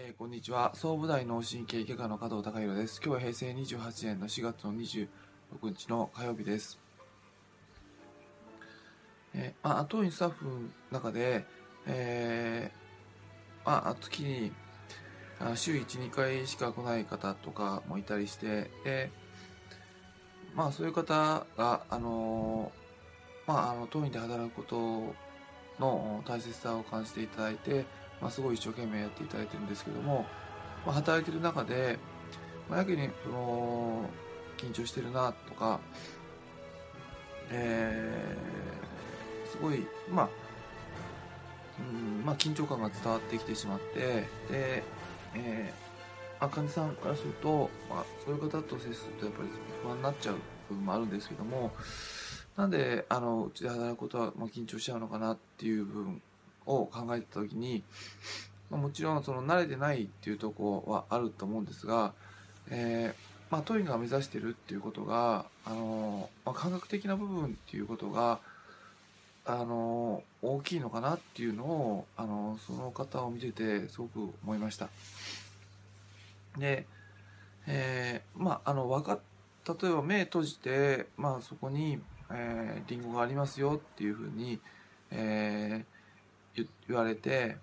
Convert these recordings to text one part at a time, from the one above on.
えー、こんにちは。総武大脳神経外科の加藤隆弘です。今日は平成28年の4月の26日の火曜日です。えー、まあ、当院スタッフの中で、えー、まあ、月にあ週1、2回しか来ない方とかもいたりして、で、まあ、そういう方が、あのまあ、あの、当院で働くことの大切さを感じていただいて、まあ、すごい一生懸命やっていただいてるんですけども、まあ、働いてる中で、まあ、やけにその緊張してるなとか、えー、すごい、まあ、うんまあ、緊張感が伝わってきてしまって、で、えー、あかねさんからすると、まあ、そういう方と接するとやっぱり不安になっちゃう部分もあるんですけども、なんで、あの、うちで働くことは、まあ、緊張しちゃうのかなっていう部分を考えた時に、まあ、もちろんその慣れてないっていうとこはあると思うんですが、えー、まあ、トイが目指してるっていうことが、あのまあ、感覚的な部分っていうことが、あの大きいのかなっていうのを、あのその方を見ててすごく思いました。で、えー、まあ、あの、わか例えば目閉じて、まあ、そこに、えー、リンゴがありますよっていうふうに、えー、言われて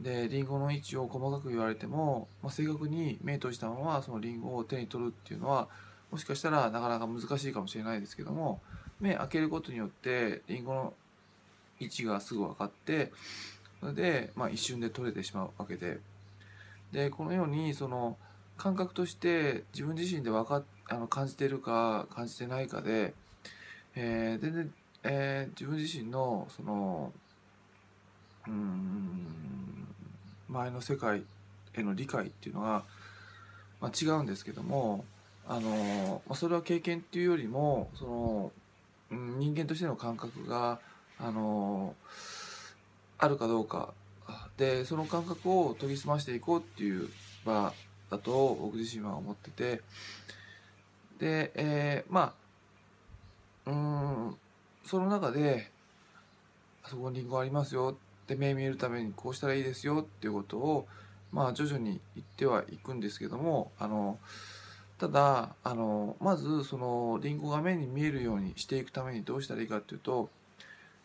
でリンゴの位置を細かく言われても、まあ、正確に目閉じたままそのリンゴを手に取るっていうのはもしかしたらなかなか難しいかもしれないですけども目開けることによってリンゴの位置がすぐ分かってそれで、まあ、一瞬で取れてしまうわけで。でこのようにその感覚として自分自身で分かあの感じてるか感じてないかで、えー、全然、えー、自分自身のそのうん前の世界への理解っていうのが、まあ、違うんですけどもあの、まあ、それは経験っていうよりもその、うん、人間としての感覚があのあるかどうか。でその感覚を研ぎ澄ましていこうっていう場だと僕自身は思ってて。で、えー、まあうんその中であそこにリンゴありますよ。で目見えるためにこうしたらいいですよっていうことをまあ徐々に言ってはいくんですけどもあのただあのまずそのリンゴが目に見えるようにしていくためにどうしたらいいかっていうと、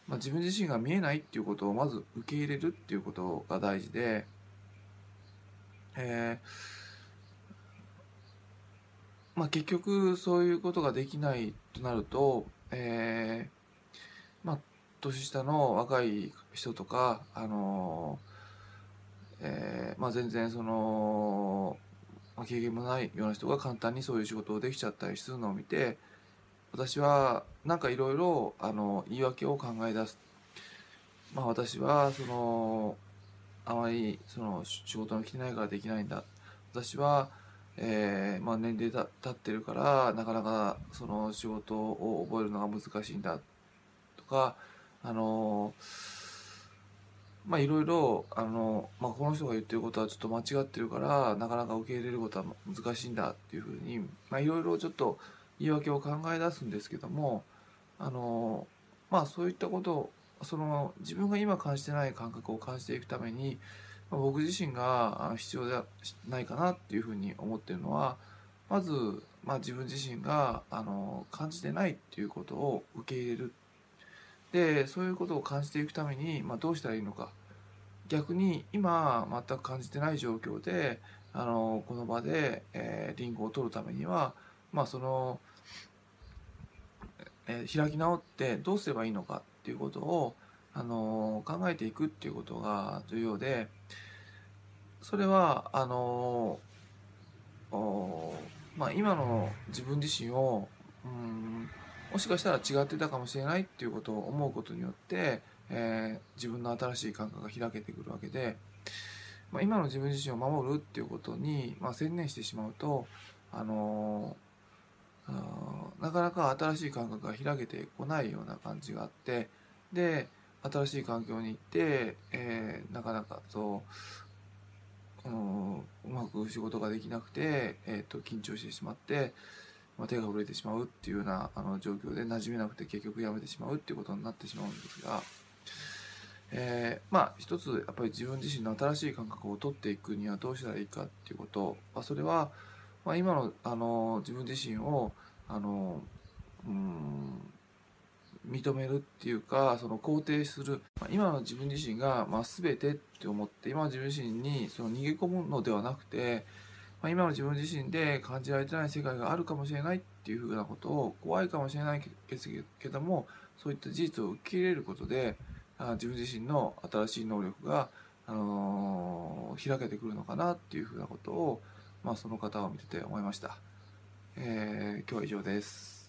まあ、自分自身が見えないっていうことをまず受け入れるっていうことが大事で、えーまあ、結局そういうことができないとなると、えー、年下の若い人とか、あのえー、まあ、全然その、まあ、経験もないような人が簡単にそういう仕事をできちゃったりするのを見て私はなんかいろいろ言い訳を考え出す。まあ、私はそのあまりその仕事の来てないからできないんだ私は、えーまあ、年齢た経ってるからなかなかその仕事を覚えるのが難しいんだとかあのまあいろいろあの、まあ、この人が言ってることはちょっと間違ってるからなかなか受け入れることは難しいんだっていうふうに、まあ、いろいろちょっと言い訳を考え出すんですけどもあのまあそういったことをその自分が今感じてない感覚を感じていくために、ま、僕自身が必要ではないかなっていうふうに思ってるのはまず、まあ、自分自身があの感じてないっていうことを受け入れるでそういうことを感じていくために、まあ、どうしたらいいのか。逆に今全く感じてない状況であのこの場で、えー、リンゴを取るためには、まあ、その、えー、開き直ってどうすればいいのかっていうことをあの考えていくっていうことが重要でそれはあのまあ、今の自分自身をうんもしかしたら違ってたかもしれないっていうことを思うことによって、えー、自分の新しい感覚が開けてくるわけで、まあ、今の自分自身を守るっていうことに、まあ、専念してしまうと、あのー、なかなか新しい感覚が開けてこないような感じがあってで新しい環境に行って、えー、なかなかそううまく仕事ができなくて、えーと緊張してしまってまあ、手が震えてしまうっていうようなあの状況で馴染めなくて結局やめてしまうっていうことになってしまうんですが、えー、まあ一つやっぱり自分自身の新しい感覚を取っていくにはどうしたらいいかっていうこと、まあ、それは、まあ、今のあの自分自身をあのうん認めるっていうかその肯定する、まあ、今の自分自身が、まあ、全てって思って今の自分自身にその逃げ込むのではなくて、まあ、今の自分自身で感じられてない世界があるかもしれないっていうふうなことを怖いかもしれないけどもそういった事実を受け入れることであ自分自身の新しい能力が、あのー、開けてくるのかなっていうふうなことを、まあ、その方を見てて思いました。えー、今日は以上です。